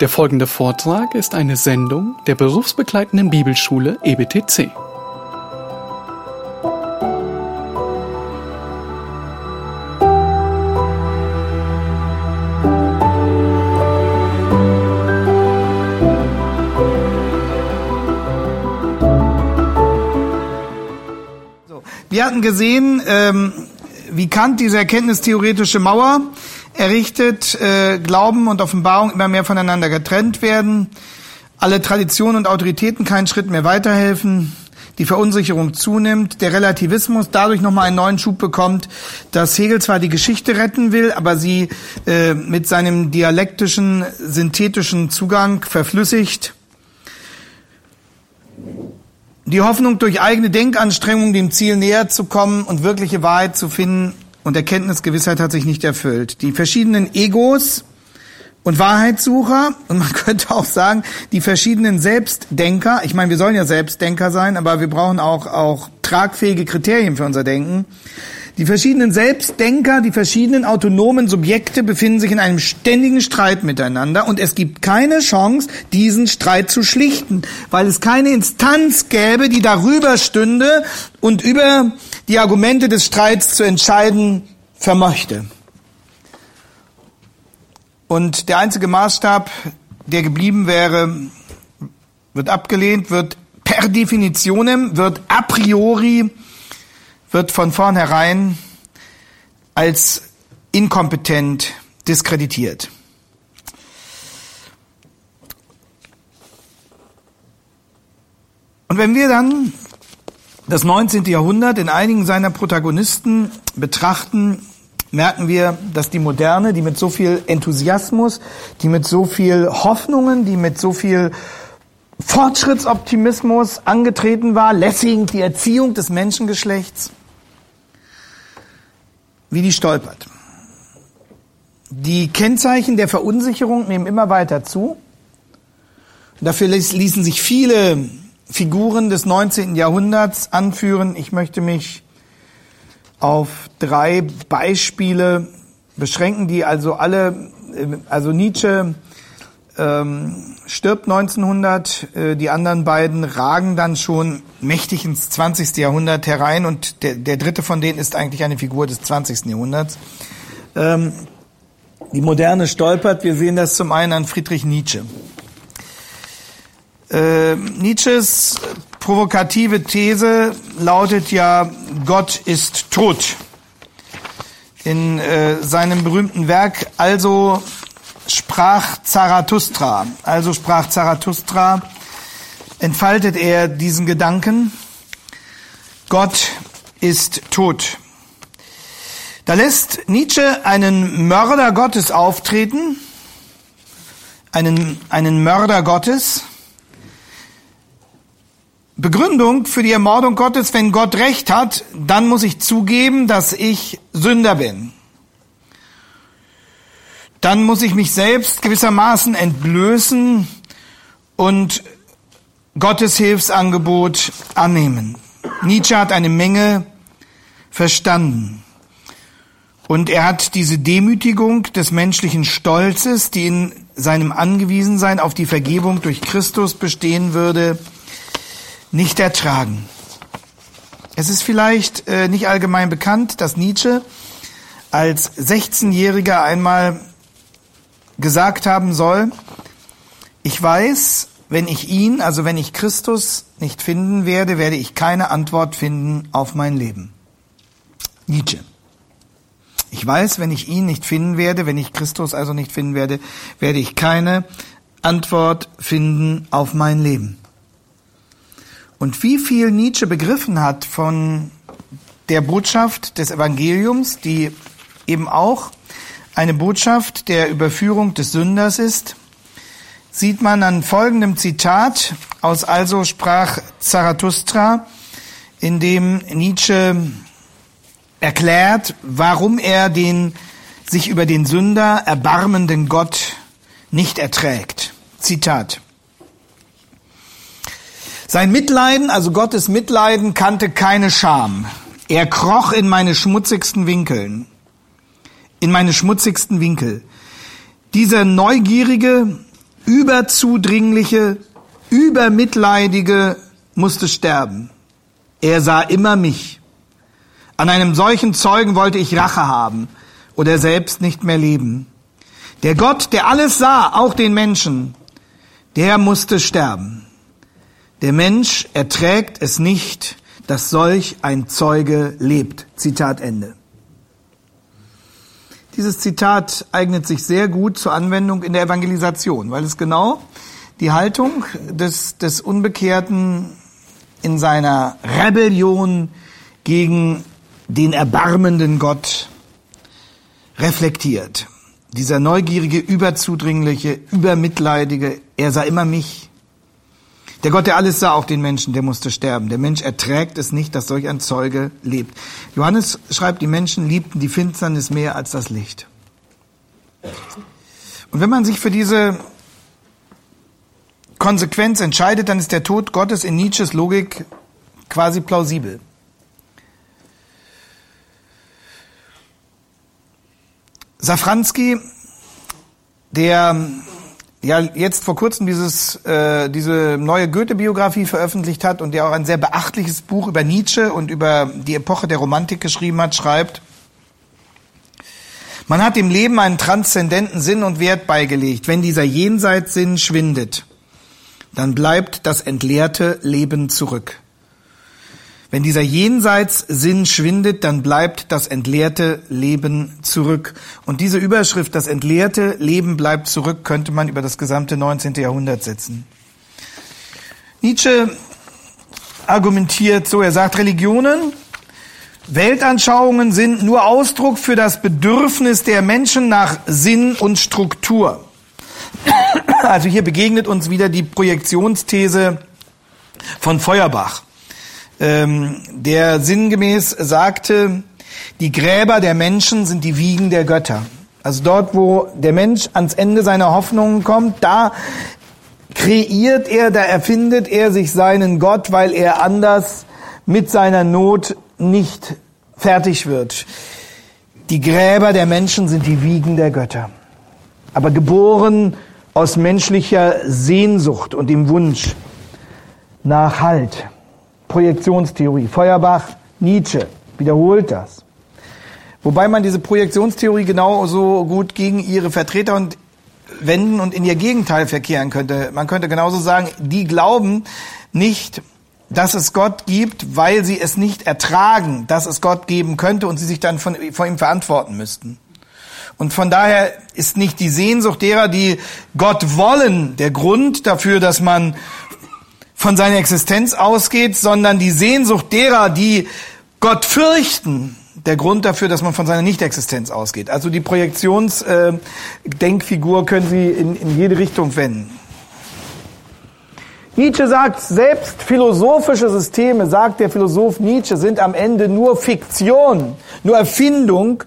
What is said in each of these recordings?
Der folgende Vortrag ist eine Sendung der berufsbegleitenden Bibelschule EBTC. Wir hatten gesehen, ähm, wie Kant diese erkenntnistheoretische Mauer errichtet, äh, Glauben und Offenbarung immer mehr voneinander getrennt werden, alle Traditionen und Autoritäten keinen Schritt mehr weiterhelfen, die Verunsicherung zunimmt, der Relativismus dadurch nochmal einen neuen Schub bekommt, dass Hegel zwar die Geschichte retten will, aber sie äh, mit seinem dialektischen, synthetischen Zugang verflüssigt. Die Hoffnung, durch eigene Denkanstrengungen dem Ziel näher zu kommen und wirkliche Wahrheit zu finden, und Erkenntnisgewissheit hat sich nicht erfüllt. Die verschiedenen Egos und Wahrheitssucher und man könnte auch sagen, die verschiedenen Selbstdenker, ich meine, wir sollen ja Selbstdenker sein, aber wir brauchen auch, auch tragfähige Kriterien für unser Denken. Die verschiedenen Selbstdenker, die verschiedenen autonomen Subjekte befinden sich in einem ständigen Streit miteinander und es gibt keine Chance, diesen Streit zu schlichten, weil es keine Instanz gäbe, die darüber stünde und über die Argumente des Streits zu entscheiden vermöchte. Und der einzige Maßstab, der geblieben wäre, wird abgelehnt, wird per definitionem, wird a priori wird von vornherein als inkompetent diskreditiert. Und wenn wir dann das 19. Jahrhundert in einigen seiner Protagonisten betrachten, merken wir, dass die Moderne, die mit so viel Enthusiasmus, die mit so viel Hoffnungen, die mit so viel Fortschrittsoptimismus angetreten war, Lessing, die Erziehung des Menschengeschlechts, wie die stolpert. Die Kennzeichen der Verunsicherung nehmen immer weiter zu. Dafür ließen sich viele Figuren des 19. Jahrhunderts anführen. Ich möchte mich auf drei Beispiele beschränken, die also alle, also Nietzsche ähm, stirbt 1900, äh, die anderen beiden ragen dann schon mächtig ins 20. Jahrhundert herein und der, der dritte von denen ist eigentlich eine Figur des 20. Jahrhunderts. Ähm, die Moderne stolpert, wir sehen das zum einen an Friedrich Nietzsche. Äh, Nietzsches provokative These lautet ja, Gott ist tot. In äh, seinem berühmten Werk Also sprach Zarathustra. Also sprach Zarathustra, entfaltet er diesen Gedanken, Gott ist tot. Da lässt Nietzsche einen Mörder Gottes auftreten, einen, einen Mörder Gottes. Begründung für die Ermordung Gottes, wenn Gott recht hat, dann muss ich zugeben, dass ich Sünder bin dann muss ich mich selbst gewissermaßen entblößen und Gottes Hilfsangebot annehmen. Nietzsche hat eine Menge verstanden. Und er hat diese Demütigung des menschlichen Stolzes, die in seinem Angewiesensein auf die Vergebung durch Christus bestehen würde, nicht ertragen. Es ist vielleicht äh, nicht allgemein bekannt, dass Nietzsche als 16-Jähriger einmal gesagt haben soll, ich weiß, wenn ich ihn, also wenn ich Christus nicht finden werde, werde ich keine Antwort finden auf mein Leben. Nietzsche. Ich weiß, wenn ich ihn nicht finden werde, wenn ich Christus also nicht finden werde, werde ich keine Antwort finden auf mein Leben. Und wie viel Nietzsche begriffen hat von der Botschaft des Evangeliums, die eben auch eine Botschaft der Überführung des Sünders ist, sieht man an folgendem Zitat aus Also sprach Zarathustra, in dem Nietzsche erklärt, warum er den sich über den Sünder erbarmenden Gott nicht erträgt. Zitat. Sein Mitleiden, also Gottes Mitleiden, kannte keine Scham. Er kroch in meine schmutzigsten Winkeln in meine schmutzigsten Winkel. Dieser neugierige, überzudringliche, übermitleidige musste sterben. Er sah immer mich. An einem solchen Zeugen wollte ich Rache haben oder selbst nicht mehr leben. Der Gott, der alles sah, auch den Menschen, der musste sterben. Der Mensch erträgt es nicht, dass solch ein Zeuge lebt. Zitat Ende. Dieses Zitat eignet sich sehr gut zur Anwendung in der Evangelisation, weil es genau die Haltung des, des Unbekehrten in seiner Rebellion gegen den erbarmenden Gott reflektiert. Dieser neugierige, überzudringliche, übermitleidige, er sah immer mich. Der Gott, der alles sah, auch den Menschen, der musste sterben. Der Mensch erträgt es nicht, dass solch ein Zeuge lebt. Johannes schreibt, die Menschen liebten die Finsternis mehr als das Licht. Und wenn man sich für diese Konsequenz entscheidet, dann ist der Tod Gottes in Nietzsches Logik quasi plausibel. Safranski, der ja jetzt vor kurzem dieses, äh, diese neue Goethe-Biografie veröffentlicht hat und der auch ein sehr beachtliches Buch über Nietzsche und über die Epoche der Romantik geschrieben hat, schreibt, man hat dem Leben einen transzendenten Sinn und Wert beigelegt. Wenn dieser Jenseitssinn schwindet, dann bleibt das entleerte Leben zurück. Wenn dieser Jenseitssinn schwindet, dann bleibt das entleerte Leben zurück. Und diese Überschrift, das entleerte Leben bleibt zurück, könnte man über das gesamte 19. Jahrhundert setzen. Nietzsche argumentiert so, er sagt, Religionen, Weltanschauungen sind nur Ausdruck für das Bedürfnis der Menschen nach Sinn und Struktur. Also hier begegnet uns wieder die Projektionsthese von Feuerbach ähm, der sinngemäß sagte, die Gräber der Menschen sind die Wiegen der Götter. Also dort, wo der Mensch ans Ende seiner Hoffnungen kommt, da kreiert er, da erfindet er sich seinen Gott, weil er anders mit seiner Not nicht fertig wird. Die Gräber der Menschen sind die Wiegen der Götter. Aber geboren aus menschlicher Sehnsucht und dem Wunsch nach Halt. Projektionstheorie. Feuerbach, Nietzsche wiederholt das. Wobei man diese Projektionstheorie genauso gut gegen ihre Vertreter und wenden und in ihr Gegenteil verkehren könnte. Man könnte genauso sagen, die glauben nicht, dass es Gott gibt, weil sie es nicht ertragen, dass es Gott geben könnte und sie sich dann von, von ihm verantworten müssten. Und von daher ist nicht die Sehnsucht derer, die Gott wollen, der Grund dafür, dass man von seiner Existenz ausgeht, sondern die Sehnsucht derer, die Gott fürchten, der Grund dafür, dass man von seiner Nichtexistenz ausgeht. Also die Projektionsdenkfigur äh, können Sie in, in jede Richtung wenden. Nietzsche sagt, selbst philosophische Systeme, sagt der Philosoph Nietzsche, sind am Ende nur Fiktion, nur Erfindung,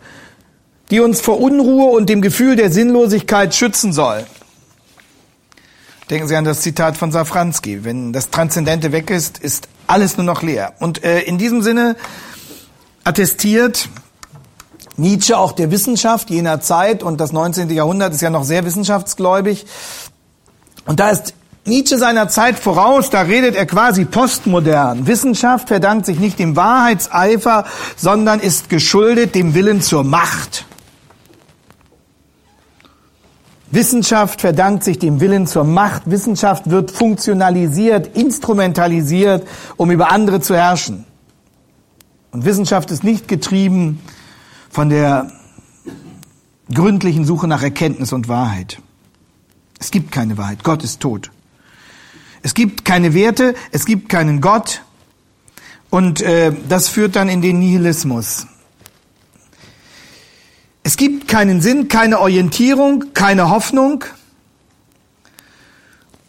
die uns vor Unruhe und dem Gefühl der Sinnlosigkeit schützen soll. Denken Sie an das Zitat von Safranski. Wenn das Transzendente weg ist, ist alles nur noch leer. Und äh, in diesem Sinne attestiert Nietzsche auch der Wissenschaft jener Zeit und das 19. Jahrhundert ist ja noch sehr wissenschaftsgläubig. Und da ist Nietzsche seiner Zeit voraus, da redet er quasi postmodern. Wissenschaft verdankt sich nicht dem Wahrheitseifer, sondern ist geschuldet dem Willen zur Macht. Wissenschaft verdankt sich dem Willen zur Macht. Wissenschaft wird funktionalisiert, instrumentalisiert, um über andere zu herrschen. Und Wissenschaft ist nicht getrieben von der gründlichen Suche nach Erkenntnis und Wahrheit. Es gibt keine Wahrheit. Gott ist tot. Es gibt keine Werte, es gibt keinen Gott. Und äh, das führt dann in den Nihilismus. Es gibt keinen Sinn, keine Orientierung, keine Hoffnung.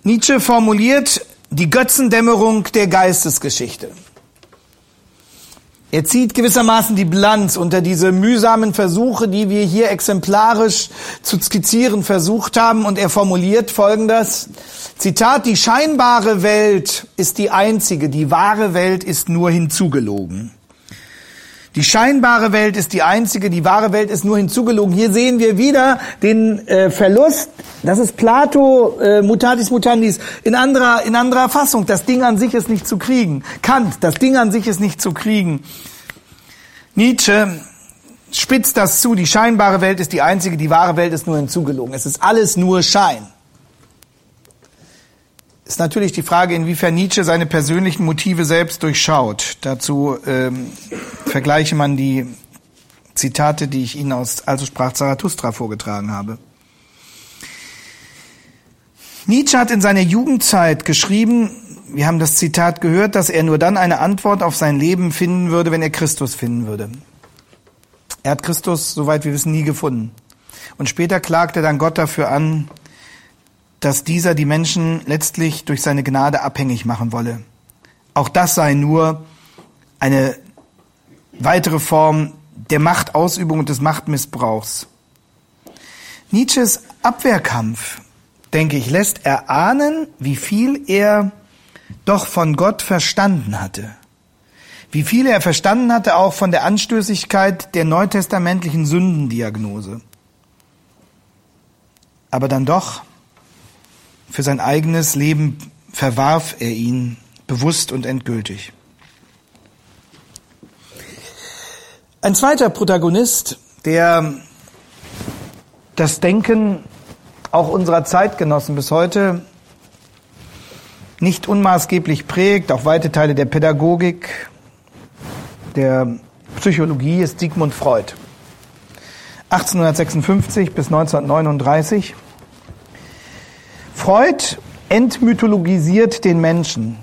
Nietzsche formuliert die Götzendämmerung der Geistesgeschichte. Er zieht gewissermaßen die Bilanz unter diese mühsamen Versuche, die wir hier exemplarisch zu skizzieren versucht haben, und er formuliert Folgendes. Zitat, die scheinbare Welt ist die einzige, die wahre Welt ist nur hinzugelogen. Die scheinbare Welt ist die einzige, die wahre Welt ist nur hinzugelogen. Hier sehen wir wieder den äh, Verlust. Das ist Plato, äh, mutatis mutandis, in anderer, in anderer Fassung. Das Ding an sich ist nicht zu kriegen. Kant, das Ding an sich ist nicht zu kriegen. Nietzsche spitzt das zu. Die scheinbare Welt ist die einzige, die wahre Welt ist nur hinzugelogen. Es ist alles nur Schein ist natürlich die Frage, inwiefern Nietzsche seine persönlichen Motive selbst durchschaut. Dazu ähm, vergleiche man die Zitate, die ich Ihnen aus Also sprach Zarathustra vorgetragen habe. Nietzsche hat in seiner Jugendzeit geschrieben, wir haben das Zitat gehört, dass er nur dann eine Antwort auf sein Leben finden würde, wenn er Christus finden würde. Er hat Christus, soweit wir wissen, nie gefunden. Und später klagt er dann Gott dafür an, dass dieser die Menschen letztlich durch seine Gnade abhängig machen wolle. Auch das sei nur eine weitere Form der Machtausübung und des Machtmissbrauchs. Nietzsches Abwehrkampf, denke ich, lässt erahnen, wie viel er doch von Gott verstanden hatte. Wie viel er verstanden hatte auch von der Anstößigkeit der neutestamentlichen Sündendiagnose. Aber dann doch für sein eigenes Leben verwarf er ihn bewusst und endgültig. Ein zweiter Protagonist, der das Denken auch unserer Zeitgenossen bis heute nicht unmaßgeblich prägt, auch weite Teile der Pädagogik, der Psychologie, ist Sigmund Freud. 1856 bis 1939 Freud entmythologisiert den Menschen.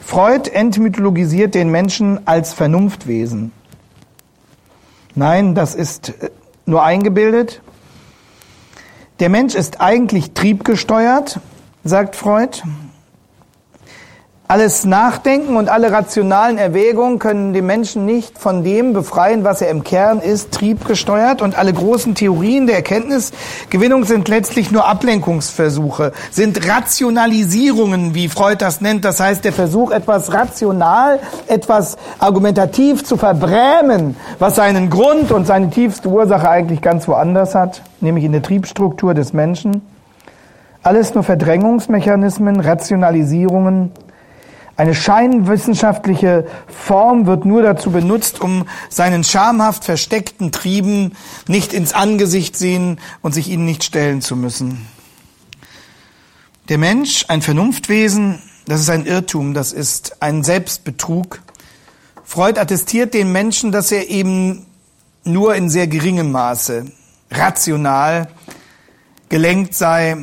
Freud entmythologisiert den Menschen als Vernunftwesen. Nein, das ist äh, nur eingebildet. Der Mensch ist eigentlich triebgesteuert, sagt Freud. Alles Nachdenken und alle rationalen Erwägungen können den Menschen nicht von dem befreien, was er im Kern ist, triebgesteuert. Und alle großen Theorien der Erkenntnisgewinnung sind letztlich nur Ablenkungsversuche, sind Rationalisierungen, wie Freud das nennt. Das heißt, der Versuch, etwas rational, etwas argumentativ zu verbrämen, was seinen Grund und seine tiefste Ursache eigentlich ganz woanders hat, nämlich in der Triebstruktur des Menschen. Alles nur Verdrängungsmechanismen, Rationalisierungen, eine scheinwissenschaftliche Form wird nur dazu benutzt, um seinen schamhaft versteckten Trieben nicht ins Angesicht sehen und sich ihnen nicht stellen zu müssen. Der Mensch, ein Vernunftwesen, das ist ein Irrtum, das ist ein Selbstbetrug. Freud attestiert den Menschen, dass er eben nur in sehr geringem Maße rational gelenkt sei,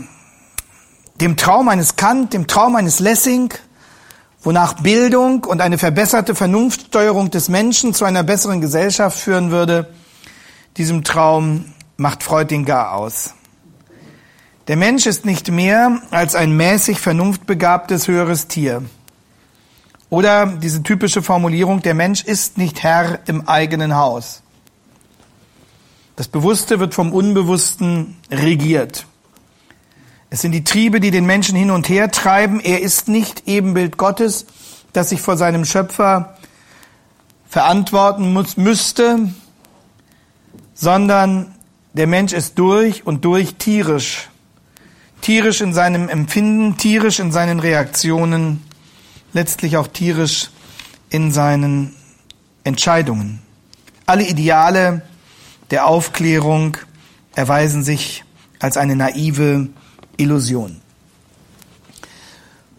dem Traum eines Kant, dem Traum eines Lessing, wonach Bildung und eine verbesserte Vernunftsteuerung des Menschen zu einer besseren Gesellschaft führen würde, diesem Traum macht Freud den Gar aus. Der Mensch ist nicht mehr als ein mäßig vernunftbegabtes höheres Tier. Oder diese typische Formulierung, der Mensch ist nicht Herr im eigenen Haus. Das Bewusste wird vom Unbewussten regiert. Es sind die Triebe, die den Menschen hin und her treiben. Er ist nicht Ebenbild Gottes, das sich vor seinem Schöpfer verantworten muss, müsste, sondern der Mensch ist durch und durch tierisch. Tierisch in seinem Empfinden, tierisch in seinen Reaktionen, letztlich auch tierisch in seinen Entscheidungen. Alle Ideale der Aufklärung erweisen sich als eine naive Illusion.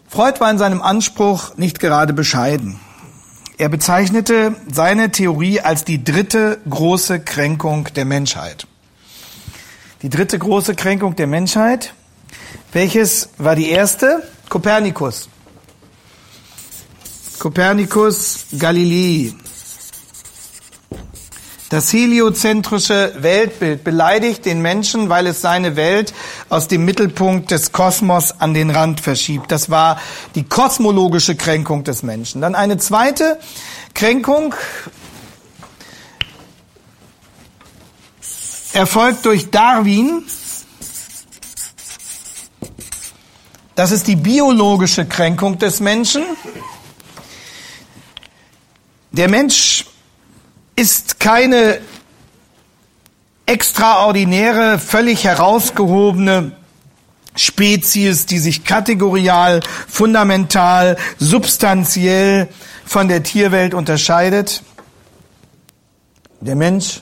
Freud war in seinem Anspruch nicht gerade bescheiden. Er bezeichnete seine Theorie als die dritte große Kränkung der Menschheit. Die dritte große Kränkung der Menschheit. Welches war die erste? Kopernikus. Kopernikus Galilei das heliozentrische Weltbild beleidigt den Menschen, weil es seine Welt aus dem Mittelpunkt des Kosmos an den Rand verschiebt. Das war die kosmologische Kränkung des Menschen. Dann eine zweite Kränkung erfolgt durch Darwin. Das ist die biologische Kränkung des Menschen. Der Mensch ist keine extraordinäre, völlig herausgehobene Spezies, die sich kategorial, fundamental, substanziell von der Tierwelt unterscheidet. Der Mensch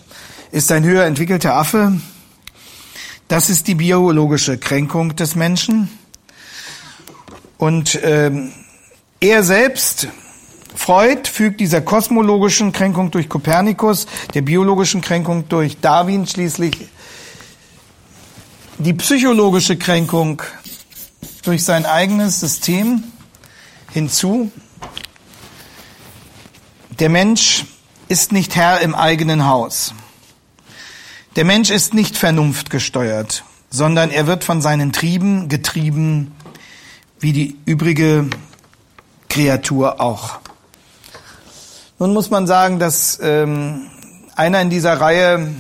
ist ein höher entwickelter Affe. Das ist die biologische Kränkung des Menschen. Und ähm, er selbst, Freud, fügt dieser kosmologischen Kränkung durch Kopernikus, der biologischen Kränkung durch Darwin schließlich die psychologische Kränkung durch sein eigenes System hinzu. Der Mensch ist nicht Herr im eigenen Haus. Der Mensch ist nicht vernunftgesteuert, sondern er wird von seinen Trieben getrieben, wie die übrige Kreatur auch. Nun muss man sagen, dass ähm, einer in dieser Reihe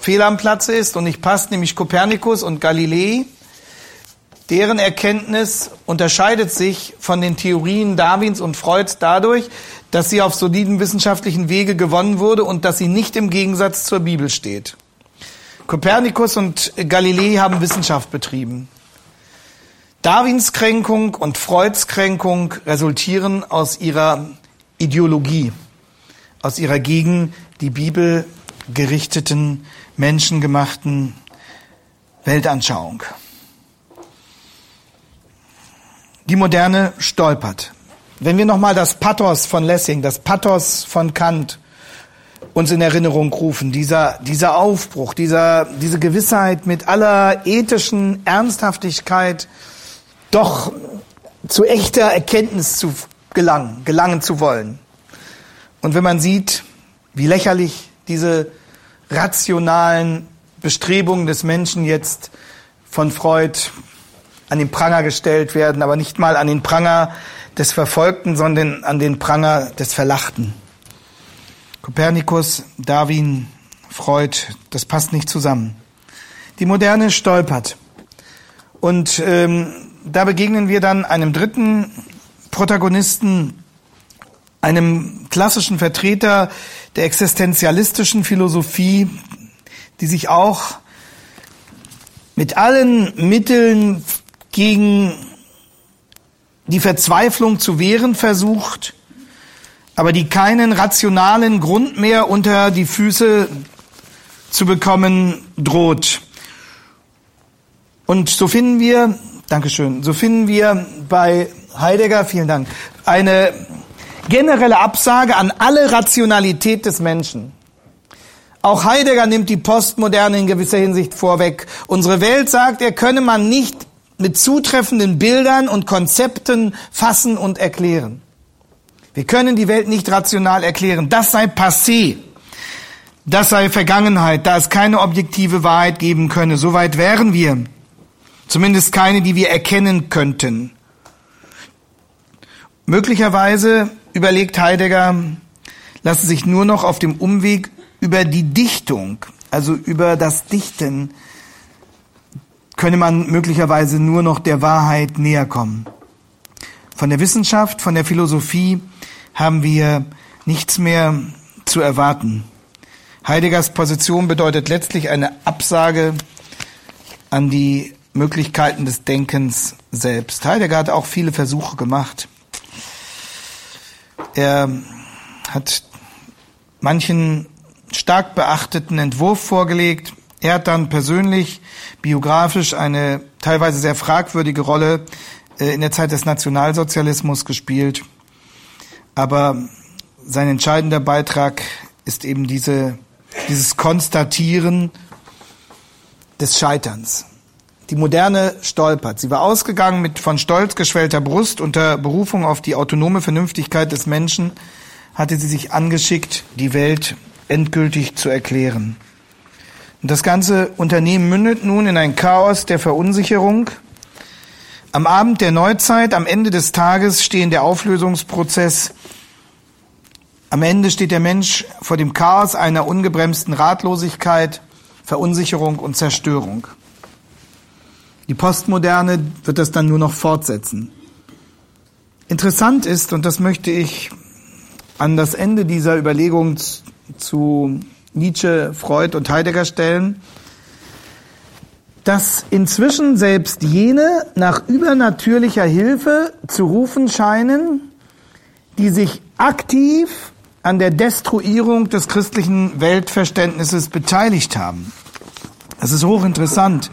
fehl am Platze ist und nicht passt, nämlich Kopernikus und Galilei. Deren Erkenntnis unterscheidet sich von den Theorien Darwins und Freuds dadurch, dass sie auf soliden wissenschaftlichen Wege gewonnen wurde und dass sie nicht im Gegensatz zur Bibel steht. Kopernikus und Galilei haben Wissenschaft betrieben. Darwins Kränkung und Freuds Kränkung resultieren aus ihrer Ideologie, aus ihrer gegen die Bibel gerichteten menschengemachten Weltanschauung. Die Moderne stolpert. Wenn wir nochmal das Pathos von Lessing, das Pathos von Kant uns in Erinnerung rufen, dieser, dieser Aufbruch, dieser, diese Gewissheit mit aller ethischen Ernsthaftigkeit doch zu echter Erkenntnis zu gelangen, gelangen zu wollen. Und wenn man sieht, wie lächerlich diese rationalen Bestrebungen des Menschen jetzt von Freud an den Pranger gestellt werden, aber nicht mal an den Pranger des Verfolgten, sondern an den Pranger des Verlachten. Kopernikus, Darwin, Freud, das passt nicht zusammen. Die Moderne stolpert. Und ähm, da begegnen wir dann einem dritten Protagonisten, einem klassischen Vertreter der existenzialistischen Philosophie, die sich auch mit allen Mitteln gegen die Verzweiflung zu wehren versucht, aber die keinen rationalen Grund mehr unter die Füße zu bekommen droht. Und so finden wir, Dankeschön, so finden wir bei Heidegger, vielen Dank, eine generelle Absage an alle Rationalität des Menschen. Auch Heidegger nimmt die Postmoderne in gewisser Hinsicht vorweg. Unsere Welt, sagt er, könne man nicht mit zutreffenden Bildern und Konzepten fassen und erklären. Wir können die Welt nicht rational erklären. Das sei passé. Das sei Vergangenheit, da es keine objektive Wahrheit geben könne. Soweit wären wir. Zumindest keine, die wir erkennen könnten. Möglicherweise überlegt Heidegger, lassen sich nur noch auf dem Umweg über die Dichtung, also über das Dichten, könne man möglicherweise nur noch der Wahrheit näher kommen. Von der Wissenschaft, von der Philosophie haben wir nichts mehr zu erwarten. Heideggers Position bedeutet letztlich eine Absage an die Möglichkeiten des Denkens selbst. Heidegger hat auch viele Versuche gemacht. Er hat manchen stark beachteten Entwurf vorgelegt. Er hat dann persönlich, biografisch eine teilweise sehr fragwürdige Rolle äh, in der Zeit des Nationalsozialismus gespielt. Aber sein entscheidender Beitrag ist eben diese, dieses Konstatieren des Scheiterns. Die Moderne stolpert. Sie war ausgegangen mit von stolz geschwellter Brust unter Berufung auf die autonome Vernünftigkeit des Menschen, hatte sie sich angeschickt, die Welt endgültig zu erklären. Und das ganze Unternehmen mündet nun in ein Chaos der Verunsicherung. Am Abend der Neuzeit, am Ende des Tages stehen der Auflösungsprozess. Am Ende steht der Mensch vor dem Chaos einer ungebremsten Ratlosigkeit, Verunsicherung und Zerstörung. Die Postmoderne wird das dann nur noch fortsetzen. Interessant ist, und das möchte ich an das Ende dieser Überlegung zu Nietzsche, Freud und Heidegger stellen, dass inzwischen selbst jene nach übernatürlicher Hilfe zu rufen scheinen, die sich aktiv an der Destruierung des christlichen Weltverständnisses beteiligt haben. Das ist hochinteressant.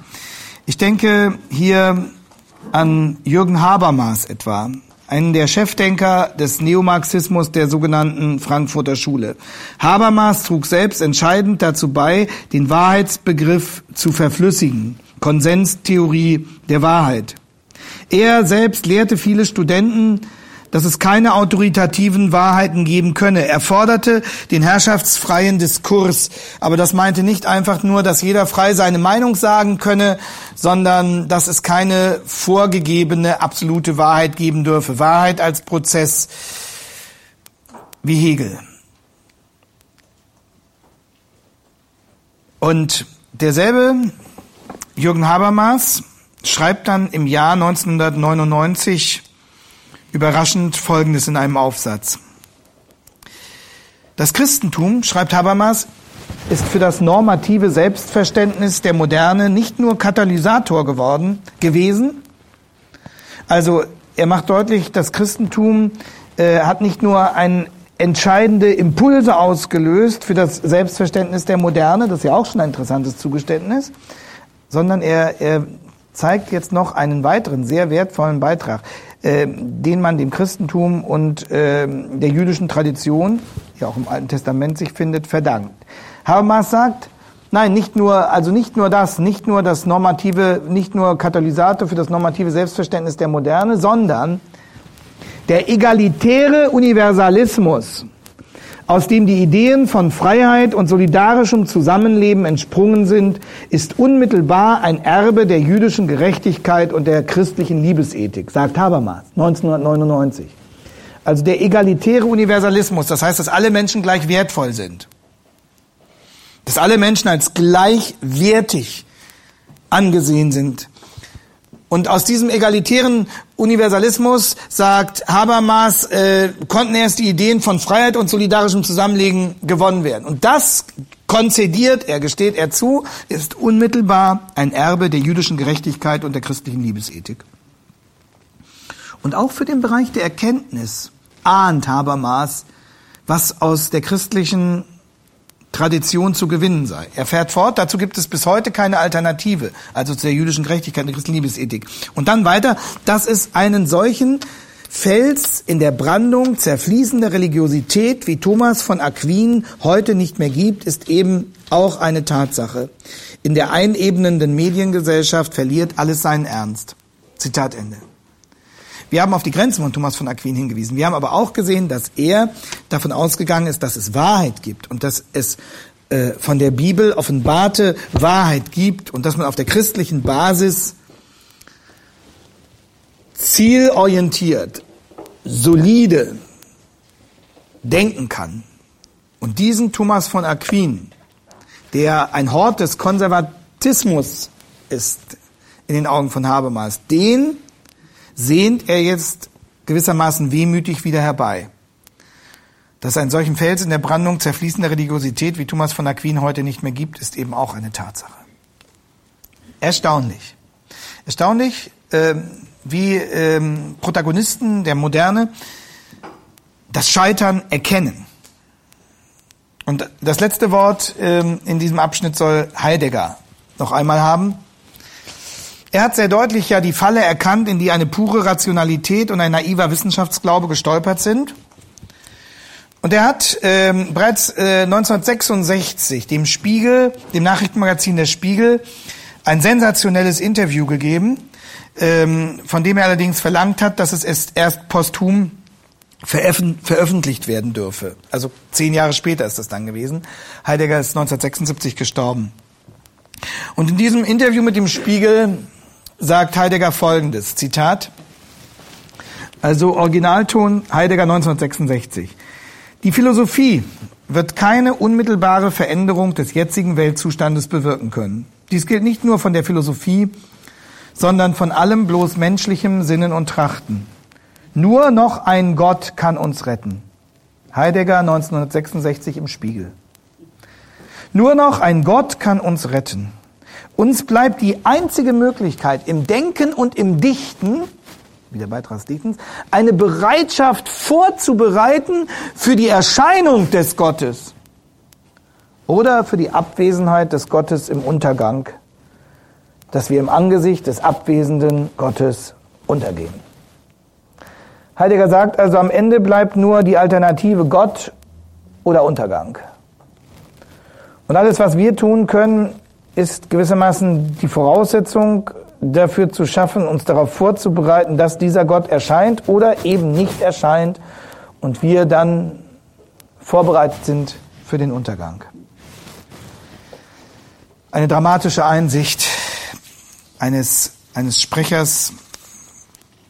Ich denke hier an Jürgen Habermas etwa, einen der Chefdenker des Neomarxismus der sogenannten Frankfurter Schule. Habermas trug selbst entscheidend dazu bei, den Wahrheitsbegriff zu verflüssigen. Konsenstheorie der Wahrheit. Er selbst lehrte viele Studenten, dass es keine autoritativen Wahrheiten geben könne. Er forderte den herrschaftsfreien Diskurs. Aber das meinte nicht einfach nur, dass jeder frei seine Meinung sagen könne, sondern dass es keine vorgegebene absolute Wahrheit geben dürfe. Wahrheit als Prozess wie Hegel. Und derselbe Jürgen Habermas schreibt dann im Jahr 1999 überraschend Folgendes in einem Aufsatz. Das Christentum, schreibt Habermas, ist für das normative Selbstverständnis der Moderne nicht nur Katalysator geworden, gewesen. Also er macht deutlich, das Christentum äh, hat nicht nur ein entscheidende Impulse ausgelöst für das Selbstverständnis der Moderne, das ist ja auch schon ein interessantes Zugeständnis, sondern er, er zeigt jetzt noch einen weiteren sehr wertvollen Beitrag, äh, den man dem Christentum und äh, der jüdischen Tradition, die auch im Alten Testament sich findet, verdankt. Habermas sagt, nein, nicht nur, also nicht nur das, nicht nur das normative, nicht nur Katalysator für das normative Selbstverständnis der Moderne, sondern der egalitäre Universalismus, aus dem die Ideen von Freiheit und solidarischem Zusammenleben entsprungen sind, ist unmittelbar ein Erbe der jüdischen Gerechtigkeit und der christlichen Liebesethik, sagt Habermas 1999. Also der egalitäre Universalismus, das heißt, dass alle Menschen gleich wertvoll sind. Dass alle Menschen als gleichwertig angesehen sind. Und aus diesem egalitären Universalismus, sagt Habermas, äh, konnten erst die Ideen von Freiheit und solidarischem Zusammenlegen gewonnen werden. Und das konzediert er, gesteht er zu, ist unmittelbar ein Erbe der jüdischen Gerechtigkeit und der christlichen Liebesethik. Und auch für den Bereich der Erkenntnis ahnt Habermas, was aus der christlichen Tradition zu gewinnen sei. Er fährt fort, dazu gibt es bis heute keine Alternative, also zu der jüdischen Gerechtigkeit, der christlichen Liebesethik. Und dann weiter, dass es einen solchen Fels in der Brandung zerfließender Religiosität, wie Thomas von Aquin heute nicht mehr gibt, ist eben auch eine Tatsache. In der einebnenden Mediengesellschaft verliert alles seinen Ernst. Zitat Ende. Wir haben auf die Grenzen von Thomas von Aquin hingewiesen. Wir haben aber auch gesehen, dass er davon ausgegangen ist, dass es Wahrheit gibt und dass es äh, von der Bibel offenbarte Wahrheit gibt und dass man auf der christlichen Basis zielorientiert, solide denken kann. Und diesen Thomas von Aquin, der ein Hort des Konservatismus ist in den Augen von Habermas, den sehnt er jetzt gewissermaßen wehmütig wieder herbei. Dass ein solchen Fels in der Brandung zerfließender Religiosität wie Thomas von Aquin heute nicht mehr gibt, ist eben auch eine Tatsache. Erstaunlich. Erstaunlich, äh, wie ähm, Protagonisten der Moderne das Scheitern erkennen. Und das letzte Wort ähm, in diesem Abschnitt soll Heidegger noch einmal haben. Er hat sehr deutlich ja die Falle erkannt, in die eine pure Rationalität und ein naiver Wissenschaftsglaube gestolpert sind. Und er hat ähm, bereits äh, 1966 dem Spiegel, dem Nachrichtenmagazin Der Spiegel, ein sensationelles Interview gegeben, ähm, von dem er allerdings verlangt hat, dass es erst posthum veröffentlicht werden dürfe. Also zehn Jahre später ist das dann gewesen. Heidegger ist 1976 gestorben. Und in diesem Interview mit dem Spiegel sagt Heidegger folgendes, Zitat, also Originalton Heidegger 1966. Die Philosophie wird keine unmittelbare Veränderung des jetzigen Weltzustandes bewirken können. Dies gilt nicht nur von der Philosophie, sondern von allem bloß menschlichem Sinnen und Trachten. Nur noch ein Gott kann uns retten. Heidegger 1966 im Spiegel. Nur noch ein Gott kann uns retten. Uns bleibt die einzige Möglichkeit im Denken und im Dichten, wie der Beitrag des Dichtens, eine Bereitschaft vorzubereiten für die Erscheinung des Gottes oder für die Abwesenheit des Gottes im Untergang, dass wir im Angesicht des abwesenden Gottes untergehen. Heidegger sagt also, am Ende bleibt nur die Alternative Gott oder Untergang. Und alles, was wir tun können, ist gewissermaßen die Voraussetzung dafür zu schaffen, uns darauf vorzubereiten, dass dieser Gott erscheint oder eben nicht erscheint und wir dann vorbereitet sind für den Untergang. Eine dramatische Einsicht eines, eines Sprechers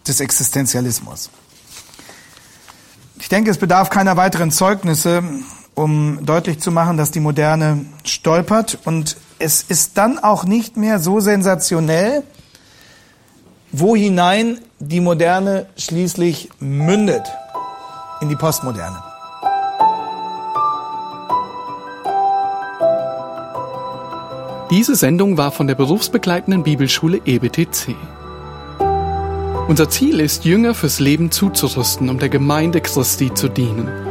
des Existenzialismus. Ich denke, es bedarf keiner weiteren Zeugnisse, um deutlich zu machen, dass die Moderne stolpert und es ist dann auch nicht mehr so sensationell, wo hinein die Moderne schließlich mündet in die Postmoderne. Diese Sendung war von der berufsbegleitenden Bibelschule EBTC. Unser Ziel ist, Jünger fürs Leben zuzurüsten, um der Gemeinde Christi zu dienen.